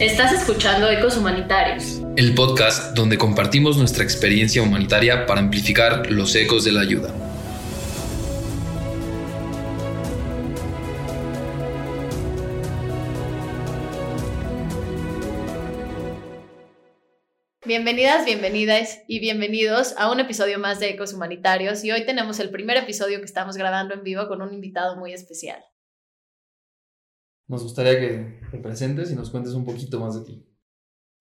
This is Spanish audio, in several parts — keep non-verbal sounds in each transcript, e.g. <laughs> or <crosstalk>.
Estás escuchando Ecos Humanitarios, el podcast donde compartimos nuestra experiencia humanitaria para amplificar los ecos de la ayuda. Bienvenidas, bienvenidas y bienvenidos a un episodio más de Ecos Humanitarios y hoy tenemos el primer episodio que estamos grabando en vivo con un invitado muy especial. Nos gustaría que te presentes y nos cuentes un poquito más de ti.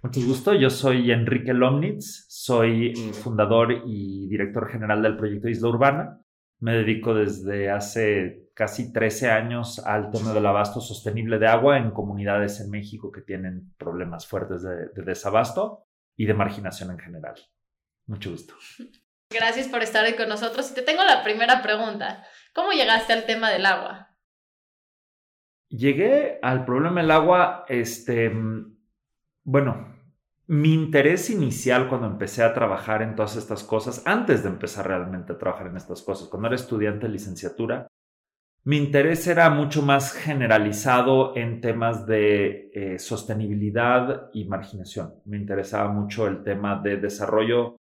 Mucho gusto, yo soy Enrique Lomnitz, soy fundador y director general del proyecto Isla Urbana. Me dedico desde hace casi 13 años al tema del abasto sostenible de agua en comunidades en México que tienen problemas fuertes de, de desabasto y de marginación en general. Mucho gusto. Gracias por estar hoy con nosotros. Y te tengo la primera pregunta. ¿Cómo llegaste al tema del agua? Llegué al problema del agua, este, bueno, mi interés inicial cuando empecé a trabajar en todas estas cosas, antes de empezar realmente a trabajar en estas cosas, cuando era estudiante de licenciatura, mi interés era mucho más generalizado en temas de eh, sostenibilidad y marginación. Me interesaba mucho el tema de desarrollo,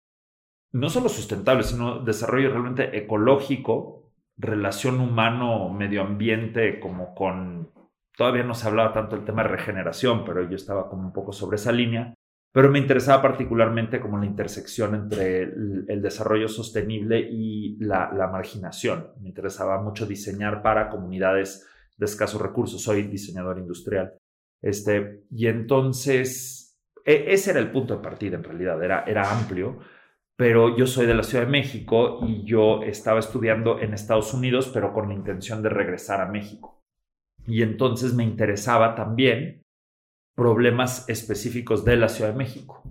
no solo sustentable, sino desarrollo realmente ecológico, relación humano-medio ambiente, como con todavía no se hablaba tanto del tema de regeneración, pero yo estaba como un poco sobre esa línea. Pero me interesaba particularmente como la intersección entre el, desarrollo sostenible y la, marginación. Me interesaba mucho diseñar para comunidades de escasos recursos. Soy diseñador industrial. Este, y entonces, e, ese era el punto de partida en realidad, era, era amplio pero yo soy de la Ciudad de México y yo estaba estudiando en Estados Unidos, pero con la intención de regresar a México. Y entonces me interesaba también problemas específicos de la Ciudad de México.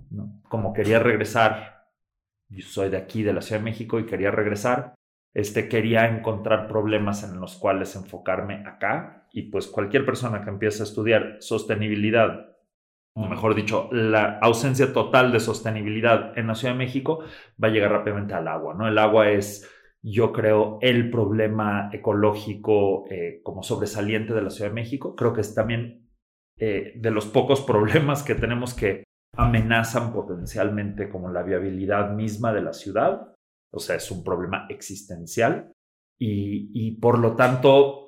Como quería regresar, yo soy de aquí, de la Ciudad de México, y quería regresar, este, quería encontrar problemas en los cuales enfocarme acá. Y pues cualquier persona que empiece a estudiar sostenibilidad, o mejor dicho, la ausencia total de sostenibilidad en la Ciudad de México, va a llegar rápidamente al agua. ¿no? El agua es yo creo, el problema ecológico eh, como sobresaliente de la Ciudad de México. Creo que es también eh, de los pocos <laughs> problemas que tenemos que amenazan potencialmente como la viabilidad misma de la ciudad. O sea, es un problema existencial y, y por lo tanto,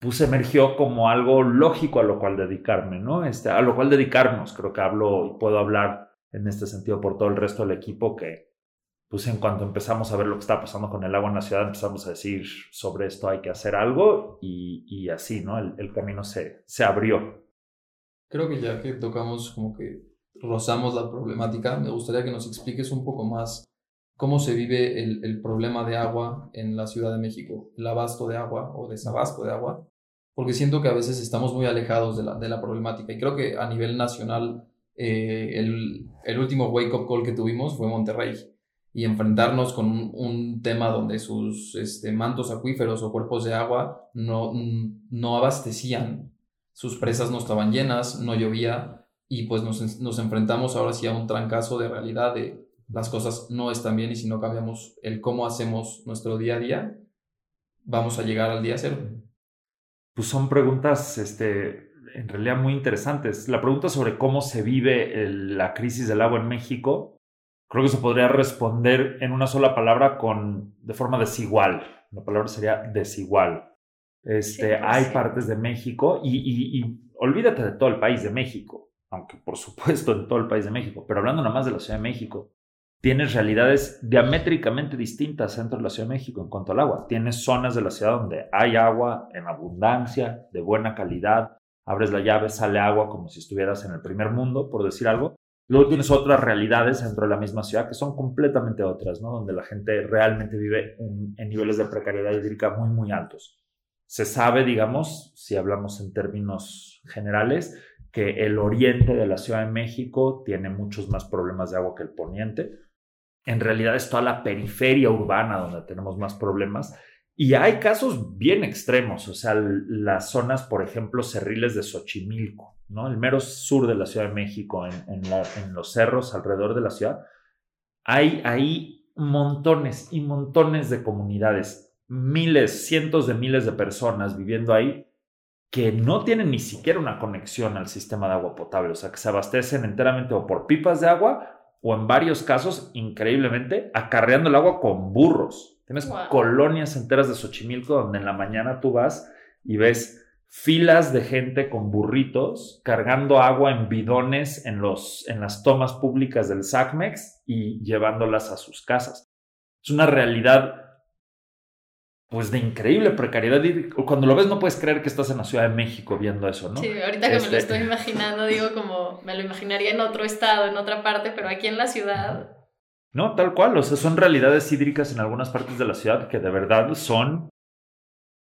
pues emergió como algo lógico a lo cual dedicarme, ¿no? Este, a lo cual dedicarnos. Creo que hablo y puedo hablar en este sentido por todo el resto del equipo que pues en cuanto empezamos a ver lo que está pasando con el agua en la ciudad, empezamos a decir sobre esto hay que hacer algo y, así, ¿no? El, camino se, se abrió. Creo que ya que tocamos como que rozamos la problemática, me gustaría que nos expliques un poco más cómo se vive el, el problema de agua en la Ciudad de México, el abasto de agua o desabasto de agua, porque siento que a veces estamos muy alejados de la, de la problemática y creo que a nivel nacional eh, el, el último wake-up call que tuvimos fue Monterrey y enfrentarnos con un, tema donde sus este, mantos acuíferos o cuerpos de agua no, no abastecían, sus presas no estaban llenas, no llovía y pues nos, nos enfrentamos ahora sí a un trancazo de realidad de las cosas no están bien y si no cambiamos el cómo hacemos nuestro día a día, vamos a llegar al día cero. Pues son preguntas este, en realidad muy interesantes. La pregunta sobre cómo se vive la crisis del agua en México creo que se podría responder en una sola palabra con, de forma desigual. La palabra sería desigual. Este, hay partes de México y, y, olvídate de todo el país de México, aunque por supuesto en todo el país de México, pero hablando nada más de la Ciudad de México, tienes realidades diamétricamente distintas dentro de la Ciudad de México en cuanto al agua. Tienes zonas de la ciudad donde hay agua en abundancia, de buena calidad, abres la llave, sale agua como si estuvieras en el primer mundo, por decir algo, Luego tienes otras realidades dentro de la misma ciudad que son completamente otras, ¿no? Donde la gente realmente vive en, niveles de precariedad hídrica muy, muy altos. Se sabe, digamos, si hablamos en términos generales, que el oriente de la Ciudad de México tiene muchos más problemas de agua que el poniente. En realidad es toda la periferia urbana donde tenemos más problemas. Y hay casos bien extremos, o sea, las zonas, por ejemplo, cerriles de Xochimilco, ¿no? El mero sur de la Ciudad de México, en, los cerros alrededor de la ciudad, hay, hay montones y montones de comunidades, miles, cientos de miles de personas viviendo ahí que no tienen ni siquiera una conexión al sistema de agua potable, o sea, que se abastecen enteramente o por pipas de agua o en varios casos, increíblemente, acarreando el agua con burros. Tienes Wow. colonias enteras de Xochimilco donde en la mañana tú vas y ves filas de gente con burritos cargando agua en bidones en, los, en las tomas públicas del SACMEX y llevándolas a sus casas. Es una realidad pues de increíble precariedad. y Cuando lo ves no puedes creer que estás en la Ciudad de México viendo eso, ¿no? Sí, ahorita que me Este- lo estoy imaginando, digo como me lo imaginaría en otro estado, en otra parte, pero aquí en la ciudad. No, tal cual. O sea, son realidades hídricas en algunas partes de la ciudad que de verdad son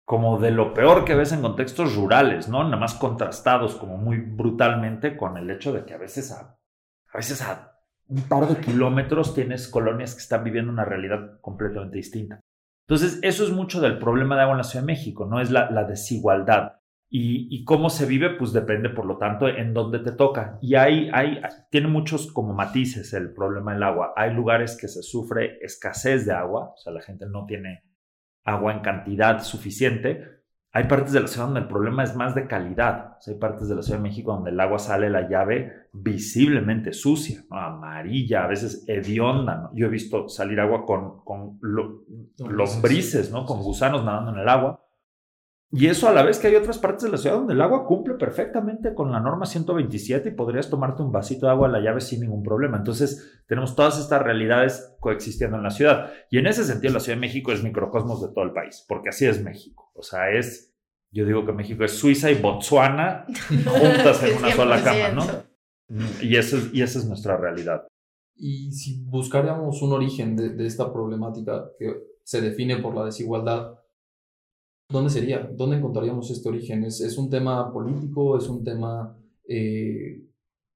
como de lo peor que ves en contextos rurales, ¿no? Nada más contrastados como muy brutalmente con el hecho de que a veces a, a veces a un par de kilómetros tienes colonias que están viviendo una realidad completamente distinta. Entonces, eso es mucho del problema de agua en la Ciudad de México, ¿no? Es la, desigualdad. Y, y cómo se vive, pues depende, por lo tanto, en dónde te toca. Y hay, hay, tiene muchos como matices el problema del agua. Hay lugares que se sufre escasez de agua, o sea, la gente no tiene agua en cantidad suficiente. Hay partes de la ciudad donde el problema es más de calidad. O sea, hay partes de la Ciudad de México donde el agua sale la llave visiblemente sucia, ¿no? amarilla, a veces hedionda. ¿no? Yo he visto salir agua con, con lo- lombrices, ¿no? Con gusanos nadando en el agua. Y eso a la vez que hay otras partes de la ciudad donde el agua cumple perfectamente con la norma 127 y podrías tomarte un vasito de agua a la llave sin ningún problema. Entonces, tenemos todas estas realidades coexistiendo en la ciudad. Y en ese sentido, la Ciudad de México es microcosmos de todo el país, porque así es México. O sea, es, yo digo que México es Suiza y Botswana juntas en <laughs> una sola cama, ¿no? 100%. Y, eso es- y esa es nuestra realidad. Y si buscáramos un origen de, de esta problemática que se define por la desigualdad, ¿dónde sería? ¿Dónde encontraríamos este origen? ¿Es, es un tema político? ¿Es un tema eh,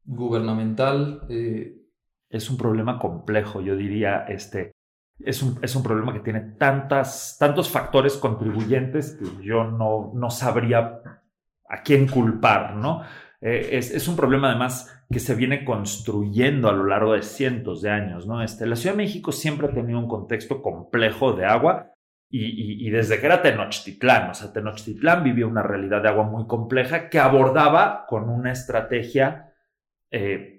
gubernamental? Eh, es un problema complejo, yo diría, este, es un, es un problema que tiene tantas, tantos factores contribuyentes que yo no, no sabría a quién culpar, ¿no? Eh, es, es, un problema además que se viene construyendo a lo largo de cientos de años, ¿no? Este, la Ciudad de México siempre ha tenido un contexto complejo de agua y, y, desde que era Tenochtitlán, o sea, Tenochtitlán vivía una realidad de agua muy compleja que abordaba con una estrategia eh,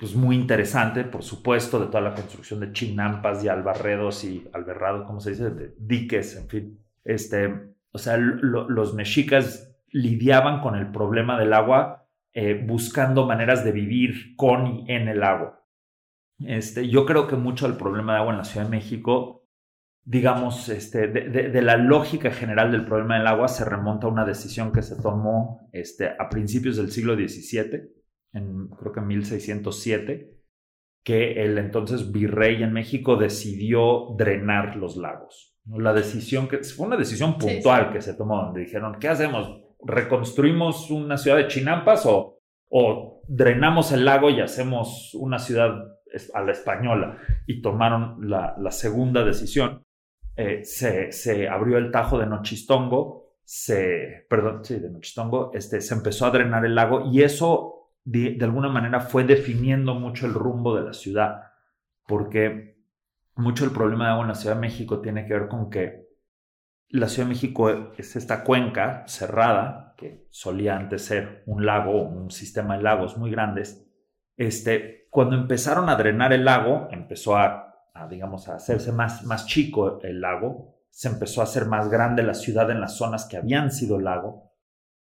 pues muy interesante, por supuesto, de toda la construcción de chinampas y albarredos y alberrado, ¿cómo se dice? De diques, en fin. Este, o sea, lo, los mexicas lidiaban con el problema del agua eh, buscando maneras de vivir con y en el agua. Este, yo creo que mucho del problema de agua en la Ciudad de México, digamos, este, de, de, de, la lógica general del problema del agua se remonta a una decisión que se tomó este, a principios del siglo XVII, en, creo que en 1607, que el entonces virrey en México decidió drenar los lagos. La decisión que fue una decisión puntual sí, sí. que se tomó, donde dijeron, ¿qué hacemos? ¿Reconstruimos una ciudad de chinampas o, o drenamos el lago y hacemos una ciudad a la española? Y tomaron la, la segunda decisión. Eh, se, se, abrió el tajo de Nochistongo, se, perdón, sí, de Nochistongo, este, se empezó a drenar el lago y eso de, alguna manera fue definiendo mucho el rumbo de la ciudad, porque mucho el problema de agua en la Ciudad de México tiene que ver con que la Ciudad de México es esta cuenca cerrada, que solía antes ser un lago, un sistema de lagos muy grandes. Este, cuando empezaron a drenar el lago, empezó a, a digamos, a hacerse más, más chico el lago, se empezó a hacer más grande la ciudad en las zonas que habían sido lago,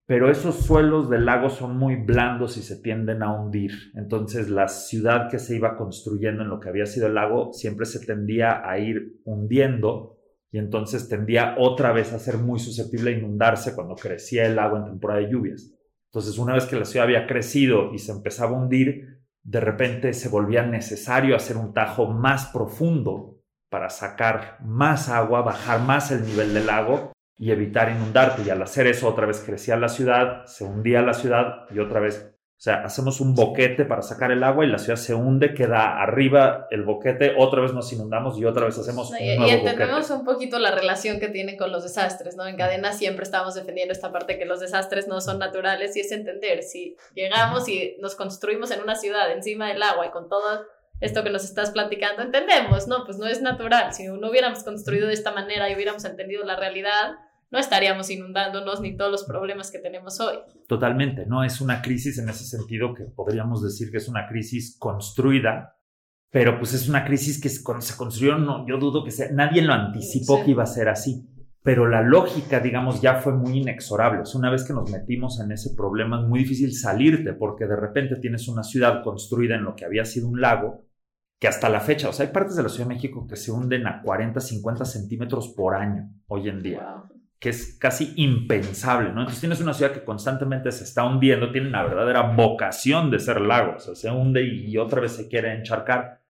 pero esos suelos del lago son muy blandos y se tienden a hundir. Entonces la ciudad que se iba construyendo en lo que había sido el lago siempre se tendía a ir hundiendo y entonces tendía otra vez a ser muy susceptible a inundarse cuando crecía el lago en temporada de lluvias. Entonces una vez que la ciudad había crecido y se empezaba a hundir, de repente se volvía necesario hacer un tajo más profundo para sacar más agua, bajar más el nivel del lago y evitar inundarte. Y al hacer eso, otra vez crecía la ciudad, se hundía la ciudad y otra vez, o sea, hacemos un boquete para sacar el agua y la ciudad se hunde, queda arriba el boquete, otra vez nos inundamos y otra vez hacemos no, un y, nuevo y entendemos boquete. un poquito la relación que tienen con los desastres, ¿no? En cadena siempre estamos defendiendo esta parte que los desastres no son naturales y es entender, si llegamos y nos construimos en una ciudad encima del agua y con todo esto que nos estás platicando, entendemos, ¿no? Pues no es natural. Si no hubiéramos construido de esta manera y hubiéramos entendido la realidad, no estaríamos inundándonos ni todos los problemas que tenemos hoy. Totalmente, no es una crisis en ese sentido que podríamos decir que es una crisis construida, pero pues es una crisis que cuando se construyó, no, yo dudo que sea, nadie lo anticipó que iba a ser así, pero la lógica, digamos, ya fue muy inexorable. una vez que nos metimos en ese problema es muy difícil salirte porque de repente tienes una ciudad construida en lo que había sido un lago, que hasta la fecha, o sea, hay partes de la Ciudad de México que se hunden a 40, 50 centímetros por año hoy en día que es casi impensable, ¿no? Entonces tienes una ciudad que constantemente se está hundiendo, tiene una verdadera vocación de ser lago, o sea, se hunde y otra vez se quiere encharcar.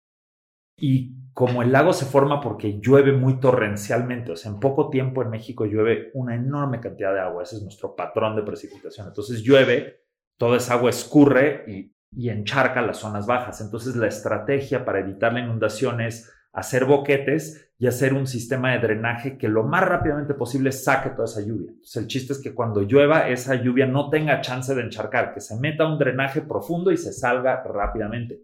Y como el lago se forma porque llueve muy torrencialmente, o sea, en poco tiempo en México llueve una enorme cantidad de agua, ese es nuestro patrón de precipitación. Entonces llueve, toda esa agua escurre y, y encharca las zonas bajas. Entonces la estrategia para evitar la inundación es hacer boquetes y hacer un sistema de drenaje que lo más rápidamente posible saque toda esa lluvia. El chiste es que cuando llueva esa lluvia no tenga chance de encharcar, que se meta un drenaje profundo y se salga rápidamente.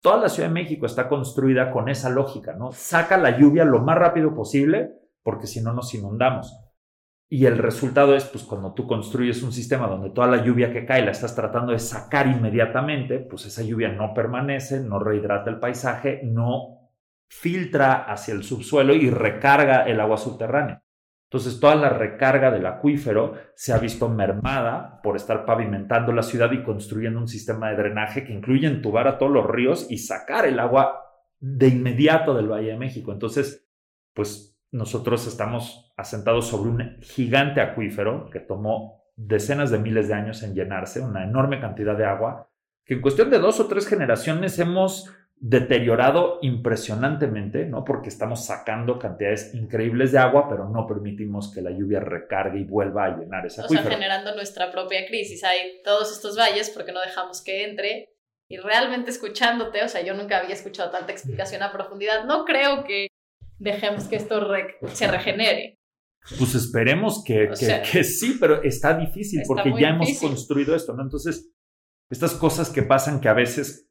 Toda la Ciudad de México está construida con esa lógica, ¿no? Saca la lluvia lo más rápido posible porque si no nos inundamos. Y el resultado es, pues cuando tú construyes un sistema donde toda la lluvia que cae la estás tratando de sacar inmediatamente, pues esa lluvia no permanece, no rehidrata el paisaje, no filtra hacia el subsuelo y recarga el agua subterránea. Entonces toda la recarga del acuífero se ha visto mermada por estar pavimentando la ciudad y construyendo un sistema de drenaje que incluye entubar a todos los ríos y sacar el agua de inmediato del Valle de México. Entonces, pues nosotros estamos asentados sobre un gigante acuífero que tomó decenas de miles de años en llenarse, una enorme cantidad de agua, que en cuestión de dos o tres generaciones hemos deteriorado impresionantemente, ¿no? Porque estamos sacando cantidades increíbles de agua, pero no permitimos que la lluvia recargue y vuelva a llenar esa acuífero. O sea, generando nuestra propia crisis. Hay todos estos valles porque no dejamos que entre. Y realmente escuchándote, o sea, yo nunca había escuchado tanta explicación a profundidad. No creo que dejemos que esto se regenere. Pues esperemos que, que, sí, pero está difícil porque ya hemos construido esto, ¿no? Entonces, estas cosas que pasan que a veces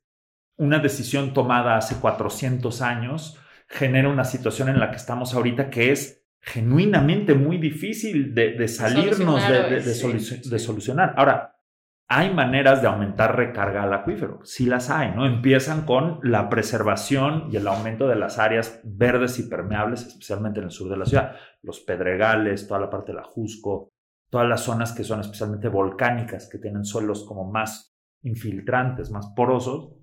una decisión tomada hace 400 años genera una situación en la que estamos ahorita que es genuinamente muy difícil de, salirnos de, solucionar. Ahora, hay maneras de aumentar recarga al acuífero, sí las hay, ¿no? Empiezan con la preservación y el aumento de las áreas verdes y permeables, especialmente en el sur de la ciudad, los pedregales, toda la parte de la Jusco, todas las zonas que son especialmente volcánicas, que tienen suelos como más infiltrantes, más porosos,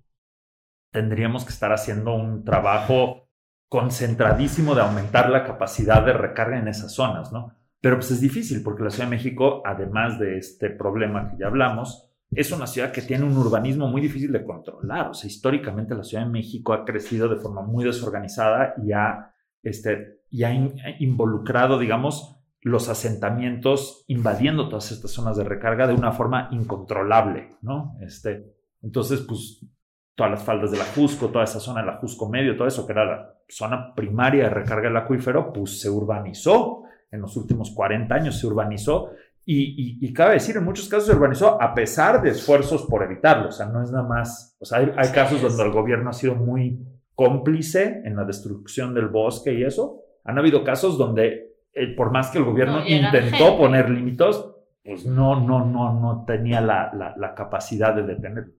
tendríamos que estar haciendo un trabajo concentradísimo de aumentar la capacidad de recarga en esas zonas, ¿no? Pero pues es difícil porque la Ciudad de México, además de este problema que ya hablamos, es una ciudad que tiene un urbanismo muy difícil de controlar. O sea, históricamente la Ciudad de México ha crecido de forma muy desorganizada y ha, este, y ha involucrado, digamos, los asentamientos invadiendo todas estas zonas de recarga de una forma incontrolable, ¿no? Este, entonces, pues todas las faldas de la Jusco, toda esa zona de la Jusco Medio, todo eso que era la zona primaria de recarga del acuífero, pues se urbanizó. En los últimos 40 años se urbanizó y, cabe decir, en muchos casos se urbanizó a pesar de esfuerzos por evitarlo. O sea, no es nada más, o sea, hay, casos donde el gobierno ha sido muy cómplice en la destrucción del bosque y eso. Han habido casos donde, eh, por más que el gobierno intentó poner límites, pues no, no, no, no tenía la, la, la capacidad de detenerlo.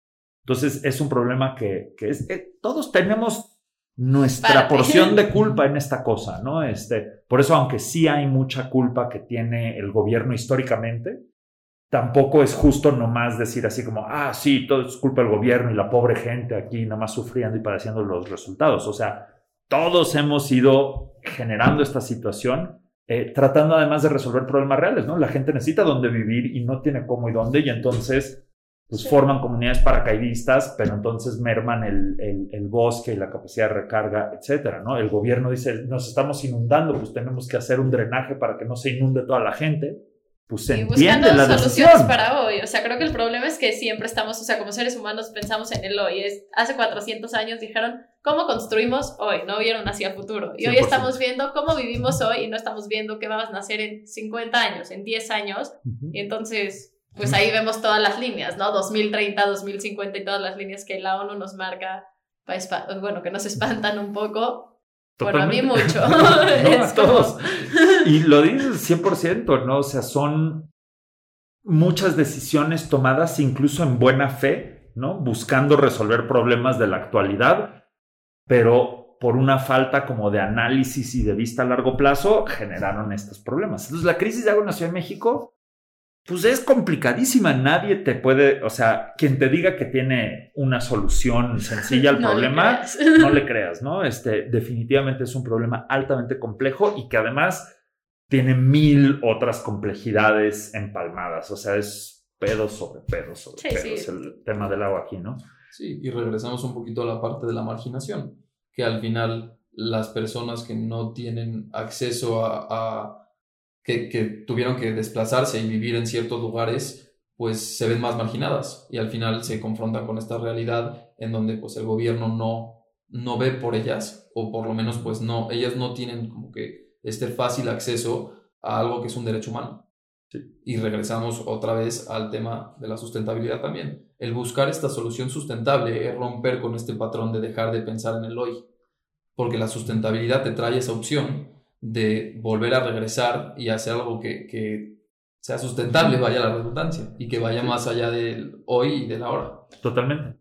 Entonces es un problema que, es, eh, todos tenemos nuestra porción de <laughs> culpa en esta cosa, ¿no? Este, por eso, aunque sí hay mucha culpa que tiene el gobierno históricamente, tampoco es justo nomás decir así como, ah, sí, todo es culpa del gobierno y la pobre gente aquí nomás sufriendo y padeciendo los resultados. O sea, todos hemos ido generando esta situación, eh, tratando además de resolver problemas reales, ¿no? La gente necesita dónde vivir y no tiene cómo y dónde, y entonces pues forman comunidades paracaidistas, pero entonces merman el, el, bosque y la capacidad de recarga, etcétera, ¿no? El gobierno dice, nos estamos inundando, pues tenemos que hacer un drenaje para que no se inunde toda la gente. Pues se entiende la soluciones para hoy. O sea, creo que el problema es que siempre estamos, o sea, como seres humanos pensamos en el hoy. Es, hace 400 años dijeron, ¿cómo construimos hoy? No vieron hacia el futuro. Y hoy estamos viendo cómo vivimos hoy y no estamos viendo qué va a nacer en 50 años, en 10 años. Y entonces pues ahí vemos todas las líneas, ¿no? 2030, 2050 y todas las líneas que la ONU nos marca, bueno, que nos espantan un poco. Bueno, a mí mucho. <laughs> <laughs> no, a todos. Y lo dices 100%, ¿no? O sea, son muchas decisiones tomadas incluso en buena fe, ¿no? Buscando resolver problemas de la actualidad, pero por una falta como de análisis y de vista a largo plazo generaron estos problemas. Entonces, la crisis de agua en la Ciudad de México pues es complicadísima. Nadie te puede, o sea, quien te diga que tiene una solución sencilla al <laughs> No le problema, creas. no le <laughs> creas, ¿no? Este, definitivamente es un problema altamente complejo y que además tiene mil otras complejidades empalmadas. O sea, es pedos sobre pedos sobre Sí, pedos sí. el tema del agua aquí, ¿no? Sí, y regresamos un poquito a la parte de la marginación, que al final las personas que no tienen acceso a, a- que, que tuvieron que desplazarse y vivir en ciertos lugares, pues se ven más marginadas y al final se confrontan con esta realidad en donde pues el gobierno no, no ve por ellas, o por lo menos pues no, ellas no tienen como que este fácil acceso a algo que es un derecho humano. Y regresamos otra vez al tema de la sustentabilidad también. El buscar esta solución sustentable es romper con este patrón de dejar de pensar en el hoy. Porque la sustentabilidad te trae esa opción de volver a regresar y hacer algo que, que sea sustentable, vaya la redundancia, y que vaya más allá del hoy y del ahora. Totalmente.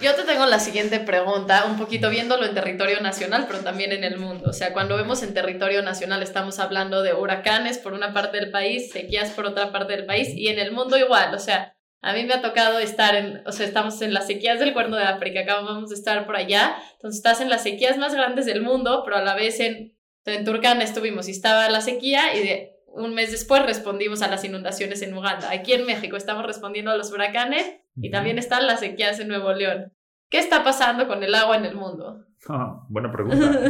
Yo te tengo la siguiente pregunta, un poquito viéndolo en territorio nacional, pero también en el mundo. O sea, cuando vemos en territorio nacional estamos hablando de huracanes por una parte del país, sequías por otra parte del país, y en el mundo igual. O sea, a mí me ha tocado estar en, o sea, estamos en las sequías del Cuerno de África, acabamos de estar por allá, entonces estás en las sequías más grandes del mundo, pero a la vez en, en Turkana estuvimos y estaba la sequía y de, un mes después respondimos a las inundaciones en Uganda. Aquí en México estamos respondiendo a los huracanes y también están las sequías en Nuevo León. ¿Qué está pasando con el agua en el mundo? Ah, buena pregunta.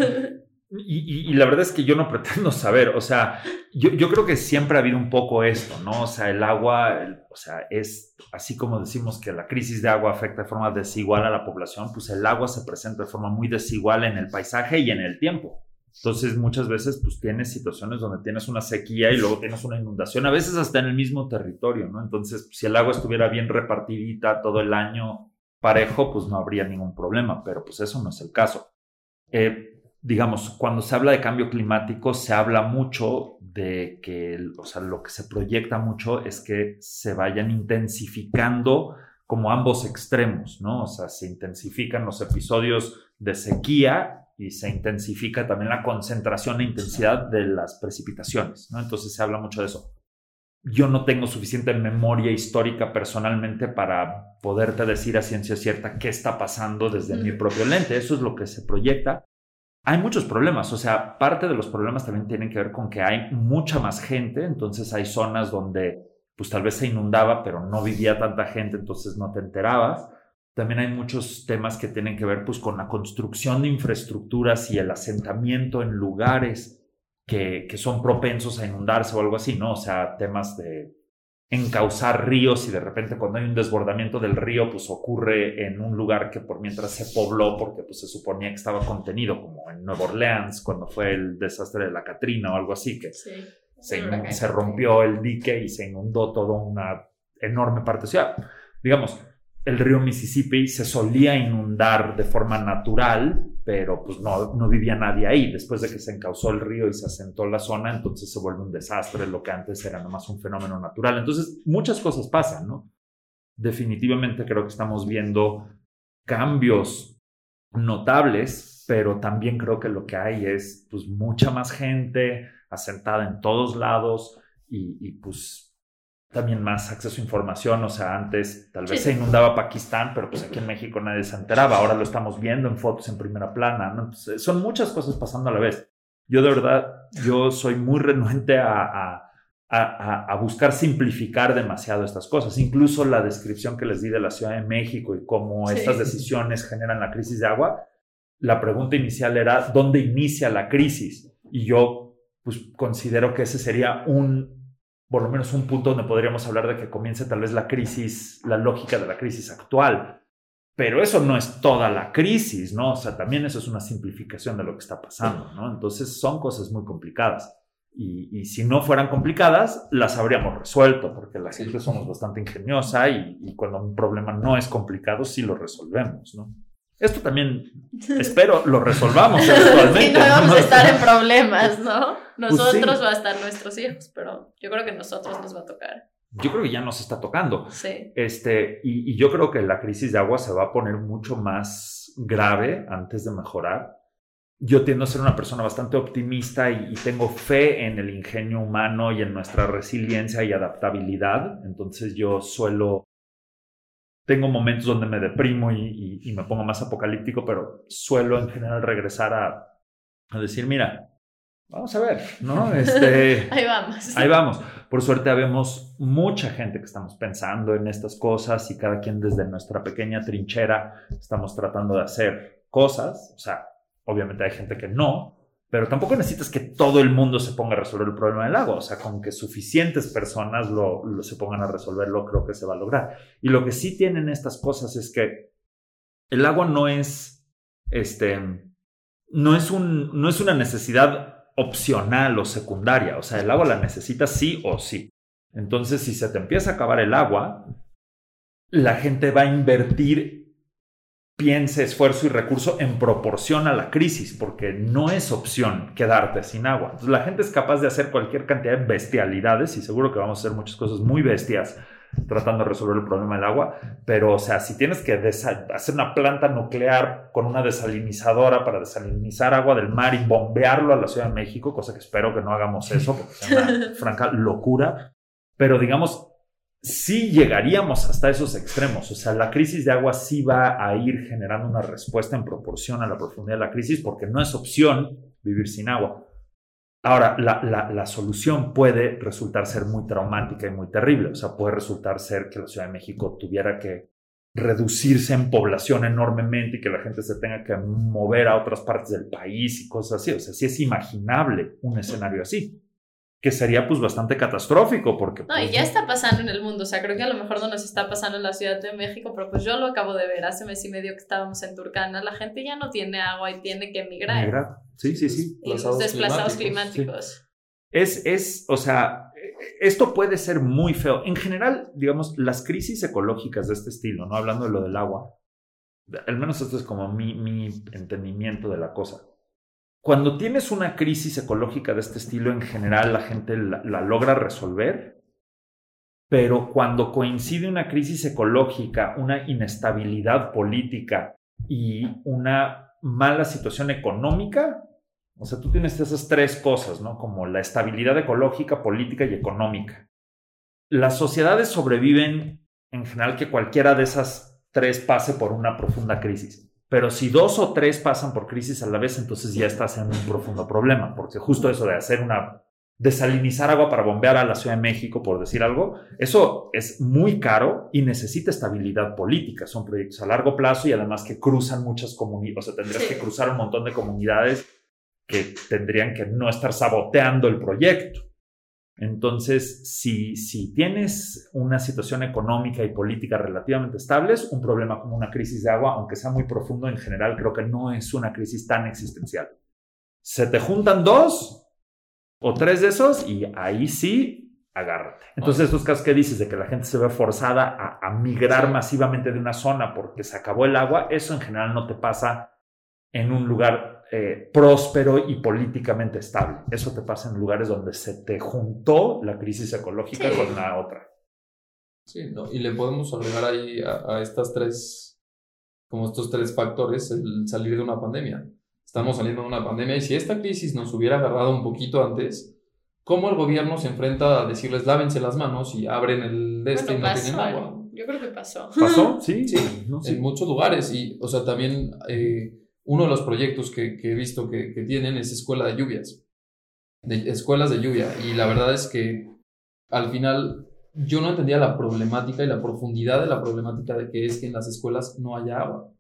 Y, y- y la verdad es que yo no <laughs> pretendo saber, o sea, yo, yo creo que siempre ha habido un poco esto, ¿no? O sea, el agua, el- o sea, es así como decimos que la crisis de agua afecta de forma desigual a la población, pues el agua se presenta de forma muy desigual en el paisaje y en el tiempo. Entonces, muchas veces, pues tienes situaciones donde tienes una sequía y luego tienes una inundación, a veces hasta en el mismo territorio, ¿no? Entonces, si el agua estuviera bien repartidita todo el año parejo, pues no habría ningún problema, pero pues eso no es el caso. Eh, digamos, cuando se habla de cambio climático, se habla mucho de que, o sea, lo que se proyecta mucho es que se vayan intensificando como ambos extremos, ¿no? O sea, se intensifican los episodios de sequía y se intensifica también la concentración e intensidad de las precipitaciones, ¿no? Entonces se habla mucho de eso. Yo no tengo suficiente memoria histórica personalmente para poderte decir a ciencia cierta qué está pasando desde mi propio lente. Eso es lo que se proyecta. Hay muchos problemas, o sea, parte de los problemas también tienen que ver con que hay mucha más gente, entonces hay zonas donde pues tal vez se inundaba, pero no vivía tanta gente, entonces no te enterabas. También hay muchos temas que tienen que ver pues con la construcción de infraestructuras y el asentamiento en lugares que, que son propensos a inundarse o algo así, ¿no? O sea, temas de encauzar ríos y de repente cuando hay un desbordamiento del río pues ocurre en un lugar que por mientras se pobló porque pues se suponía que estaba contenido como en Nueva Orleans cuando fue el desastre de la Katrina o algo así que Sí. se, se rompió el dique y se inundó toda una enorme parte de ciudad. Digamos, el río Mississippi se solía inundar de forma natural, pero pues no, no vivía nadie ahí. Después de que se encauzó el río y se asentó la zona, entonces se vuelve un desastre, lo que antes era nomás un fenómeno natural. Entonces, muchas cosas pasan, ¿no? Definitivamente creo que estamos viendo cambios notables, pero también creo que lo que hay es pues mucha más gente asentada en todos lados y, y, pues también más acceso a información, o sea, antes tal vez Sí. se inundaba Pakistán, pero pues aquí en México nadie se enteraba, ahora lo estamos viendo en fotos en primera plana, ¿no? Entonces, son muchas cosas pasando a la vez. Yo de verdad, yo soy muy renuente a, a, a, a buscar simplificar demasiado estas cosas, incluso la descripción que les di de la Ciudad de México y cómo Sí. estas decisiones generan la crisis de agua, la pregunta inicial era, ¿dónde inicia la crisis? Y yo pues considero que ese sería un, por lo menos un punto donde podríamos hablar de que comience tal vez la crisis, la lógica de la crisis actual. Pero eso no es toda la crisis, ¿no? O sea, también eso es una simplificación de lo que está pasando, ¿no? Entonces son cosas muy complicadas. Y, y si no fueran complicadas, las habríamos resuelto, porque la gente somos bastante ingeniosa y, y cuando un problema no es complicado, sí lo resolvemos, ¿no? Esto también, <laughs> espero, lo resolvamos eventualmente. <laughs> Sí, no vamos a estar en problemas, ¿no? Pues sí. Nosotros va a estar nuestros hijos, pero yo creo que nosotros nos va a tocar. Yo creo que ya nos está tocando. Sí. Este, y, y yo creo que la crisis de agua se va a poner mucho más grave antes de mejorar. Yo tiendo a ser una persona bastante optimista y, y tengo fe en el ingenio humano y en nuestra resiliencia y adaptabilidad. Entonces yo suelo, tengo momentos donde me deprimo y, y- y me pongo más apocalíptico, pero suelo en general regresar a, a decir, mira, vamos a ver, ¿no? <laughs> Este, Ahí vamos. Ahí vamos. Por suerte habemos mucha gente que estamos pensando en estas cosas y cada quien desde nuestra pequeña trinchera estamos tratando de hacer cosas. O sea, obviamente hay gente que no, pero tampoco necesitas que todo el mundo se ponga a resolver el problema del agua. O sea, con que suficientes personas lo, se pongan a resolverlo, creo que se va a lograr. Y lo que sí tienen estas cosas es que el agua no es, este, no es, un, no es una necesidad opcional o secundaria. O sea, el agua la necesitas sí o sí. Entonces, si se te empieza a acabar el agua, la gente va a invertir piense, esfuerzo y recurso en proporción a la crisis, porque no es opción quedarte sin agua. Entonces, la gente es capaz de hacer cualquier cantidad de bestialidades y seguro que vamos a hacer muchas cosas muy bestias tratando de resolver el problema del agua, pero o sea, si tienes que hacer una planta nuclear con una desalinizadora para desalinizar agua del mar y bombearlo a la Ciudad de México, cosa que espero que no hagamos eso, porque es una <laughs> franca locura, pero digamos, sí llegaríamos hasta esos extremos, o sea, la crisis de agua sí va a ir generando una respuesta en proporción a la profundidad de la crisis, porque no es opción vivir sin agua. Ahora, la, solución puede resultar ser muy traumática y muy terrible. O sea, puede resultar ser que la Ciudad de México tuviera que reducirse en población enormemente y que la gente se tenga que mover a otras partes del país y cosas así. O sea, sí es imaginable un escenario así, que sería pues bastante catastrófico porque... No, pues, y ya está pasando en el mundo. O sea, creo que a lo mejor no nos está pasando en la Ciudad de México, pero pues yo lo acabo de ver hace mes y medio que estábamos en Turcana. La gente ya no tiene agua y tiene que emigrar. Migrar. Sí, sí, sí. Y los desplazados climáticos. Sí. Es, es, o sea, esto puede ser muy feo. En general, digamos, las crisis ecológicas de este estilo, no hablando de lo del agua, al menos esto es como mi, mi entendimiento de la cosa. Cuando tienes una crisis ecológica de este estilo, en general la gente la, logra resolver, pero cuando coincide una crisis ecológica, una inestabilidad política y una mala situación económica, o sea, tú tienes esas tres cosas, ¿no? Como la estabilidad ecológica, política y económica. Las sociedades sobreviven en general que cualquiera de esas tres pase por una profunda crisis. Pero si dos o tres pasan por crisis a la vez, entonces ya estás en un profundo problema, porque justo eso de hacer una desalinizar agua para bombear a la Ciudad de México, por decir algo, eso es muy caro y necesita estabilidad política. Son proyectos a largo plazo y además que cruzan muchas comunidades, o sea, tendrías que cruzar un montón de comunidades que tendrían que no estar saboteando el proyecto. Entonces, si, si tienes una situación económica y política relativamente estables, un problema como una crisis de agua, aunque sea muy profundo en general, creo que no es una crisis tan existencial. Se te juntan dos o tres de esos y ahí sí, agárrate. Entonces, estos casos que dices de que la gente se ve forzada a, a migrar masivamente de una zona porque se acabó el agua, eso en general no te pasa en un lugar eh, próspero y políticamente estable. Eso te pasa en lugares donde se te juntó la crisis ecológica sí. con la otra. Sí, no, y le podemos agregar ahí a, a, estas tres, como estos tres factores, el salir de una pandemia. Estamos saliendo de una pandemia y si esta crisis nos hubiera agarrado un poquito antes, ¿cómo el gobierno se enfrenta a decirles lávense las manos y abren el de este bueno, y no pasó, tienen agua? Yo creo que pasó. ¿Pasó? <laughs> Sí, sí, no, sí. en muchos lugares. Y, o sea, también... Eh, uno de los proyectos que, he visto que, tienen es escuela de lluvias, escuelas de lluvia. Y la verdad es que al final yo no entendía la problemática y la profundidad de la problemática de que es que en las escuelas no haya agua.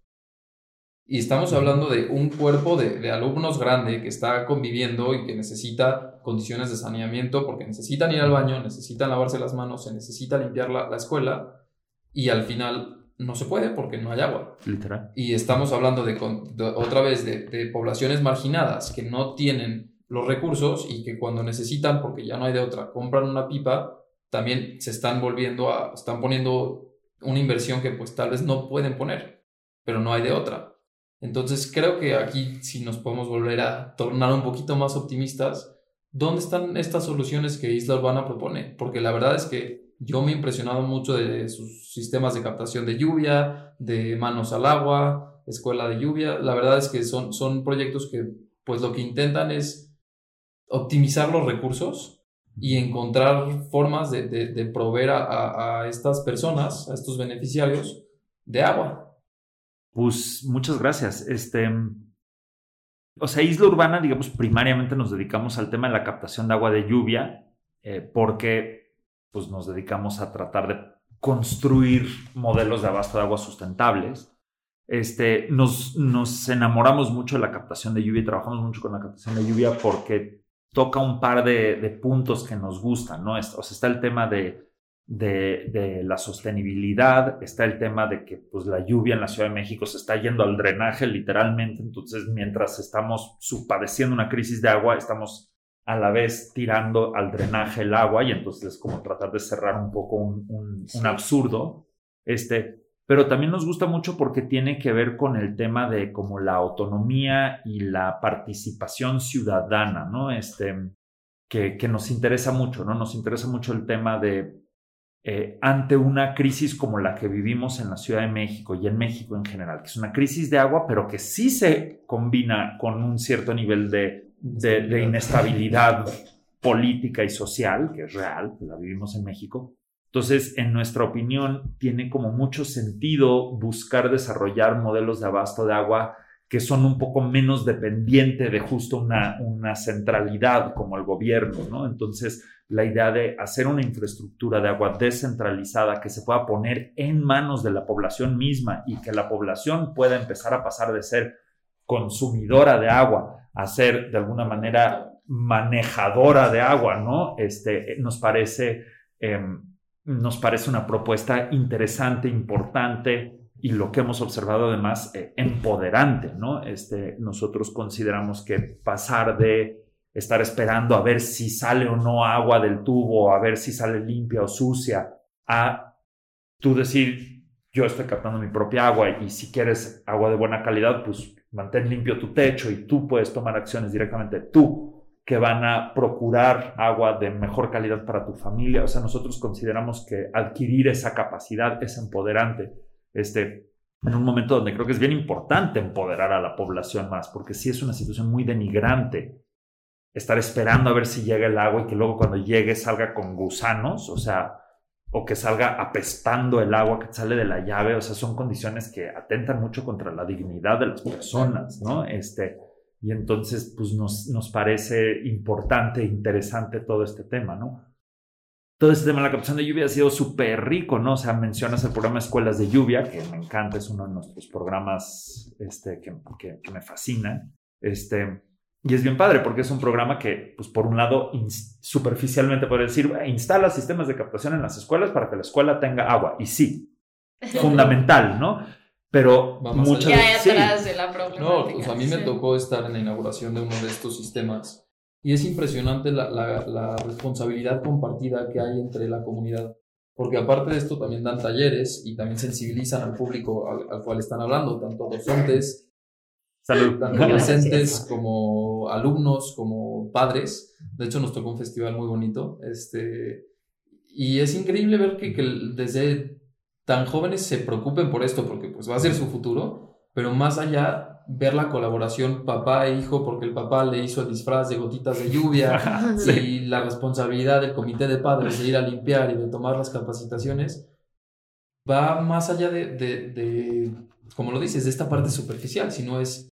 Y estamos hablando de un cuerpo de, alumnos grande que está conviviendo y que necesita condiciones de saneamiento porque necesitan ir al baño, necesitan lavarse las manos, se necesita limpiar la escuela y al final no se puede porque no hay agua. Literal. Y estamos hablando de, de otra vez de, de, poblaciones marginadas que no tienen los recursos y que cuando necesitan, porque ya no hay de otra, compran una pipa, también se están volviendo a, están poniendo una inversión que pues tal vez no pueden poner, pero no hay de otra. Entonces creo que aquí si nos podemos volver a tornar un poquito más optimistas, ¿dónde están estas soluciones que Isla Urbana propone? Porque la verdad es que yo me he impresionado mucho de sus sistemas de captación de lluvia, de manos al agua, escuela de lluvia. La verdad es que son, son proyectos que pues lo que intentan es optimizar los recursos y encontrar formas de, de, proveer a, a, estas personas, a estos beneficiarios, de agua. Pues muchas gracias. Este, o sea, Isla Urbana, digamos, primariamente nos dedicamos al tema de la captación de agua de lluvia, eh, porque pues, nos dedicamos a tratar de construir modelos de abasto de agua sustentables. Este, nos, nos enamoramos mucho de la captación de lluvia y trabajamos mucho con la captación de lluvia porque toca un par de, de puntos que nos gustan, ¿no? O sea, está el tema de, de, de, la sostenibilidad, está el tema de que pues, la lluvia en la Ciudad de México se está yendo al drenaje literalmente, entonces mientras estamos padeciendo una crisis de agua, estamos a la vez tirando al drenaje el agua y entonces es como tratar de cerrar un poco un, un, un absurdo. Este, pero también nos gusta mucho porque tiene que ver con el tema de como la autonomía y la participación ciudadana, ¿no? Este, que, que nos interesa mucho, ¿no? Nos interesa mucho el tema de, eh, ante una crisis como la que vivimos en la Ciudad de México y en México en general, que es una crisis de agua, pero que sí se combina con un cierto nivel de, de, inestabilidad política y social, que es real, la vivimos en México, entonces, en nuestra opinión, tiene como mucho sentido buscar desarrollar modelos de abasto de agua que son un poco menos dependientes de justo una, una centralidad como el gobierno, ¿no? Entonces, la idea de hacer una infraestructura de agua descentralizada que se pueda poner en manos de la población misma y que la población pueda empezar a pasar de ser consumidora de agua a ser de alguna manera manejadora de agua, ¿no? Este, nos parece... Em, nos parece una propuesta interesante, importante y lo que hemos observado además eh, empoderante, ¿no? Este, nosotros consideramos que pasar de estar esperando a ver si sale o no agua del tubo, a ver si sale limpia o sucia, a tú decir, yo estoy captando mi propia agua y si quieres agua de buena calidad, pues mantén limpio tu techo y tú puedes tomar acciones directamente tú que van a procurar agua de mejor calidad para tu familia. O sea, nosotros consideramos que adquirir esa capacidad es empoderante. Este, en un momento donde creo que es bien importante empoderar a la población más, porque sí es una situación muy denigrante estar esperando a ver si llega el agua y que luego cuando llegue salga con gusanos, o sea, o que salga apestando el agua que sale de la llave, o sea, son condiciones que atentan mucho contra la dignidad de las personas, ¿no? Este, y entonces, pues nos, nos parece importante, interesante todo este tema, ¿no? Todo este tema de la captación de lluvia ha sido súper rico, ¿no? O sea, mencionas el programa Escuelas de Lluvia, que me encanta, es uno de nuestros programas este, que, que, que me fascina. Este, y es bien padre porque es un programa que, pues por un lado, superficialmente puede decir, instala sistemas de captación en las escuelas para que la escuela tenga agua. Y sí, <laughs> fundamental, ¿no? pero muchas veces... de la No, pues a mí me tocó estar en la inauguración de uno de estos sistemas y es impresionante la, la, la, responsabilidad compartida que hay entre la comunidad. Porque aparte de esto también dan talleres y también sensibilizan al público al, cual están hablando, tanto docentes, tanto docentes como alumnos, como padres. De hecho, nos tocó un festival muy bonito. Este, y es increíble ver que, que desde tan jóvenes se preocupen por esto, porque pues va a ser su futuro, pero más allá ver la colaboración papá e hijo, porque el papá le hizo el disfraz de gotitas de lluvia <laughs> y la responsabilidad del comité de padres de ir a limpiar y de tomar las capacitaciones, va más allá de, de, de como lo dices, de esta parte superficial, sino es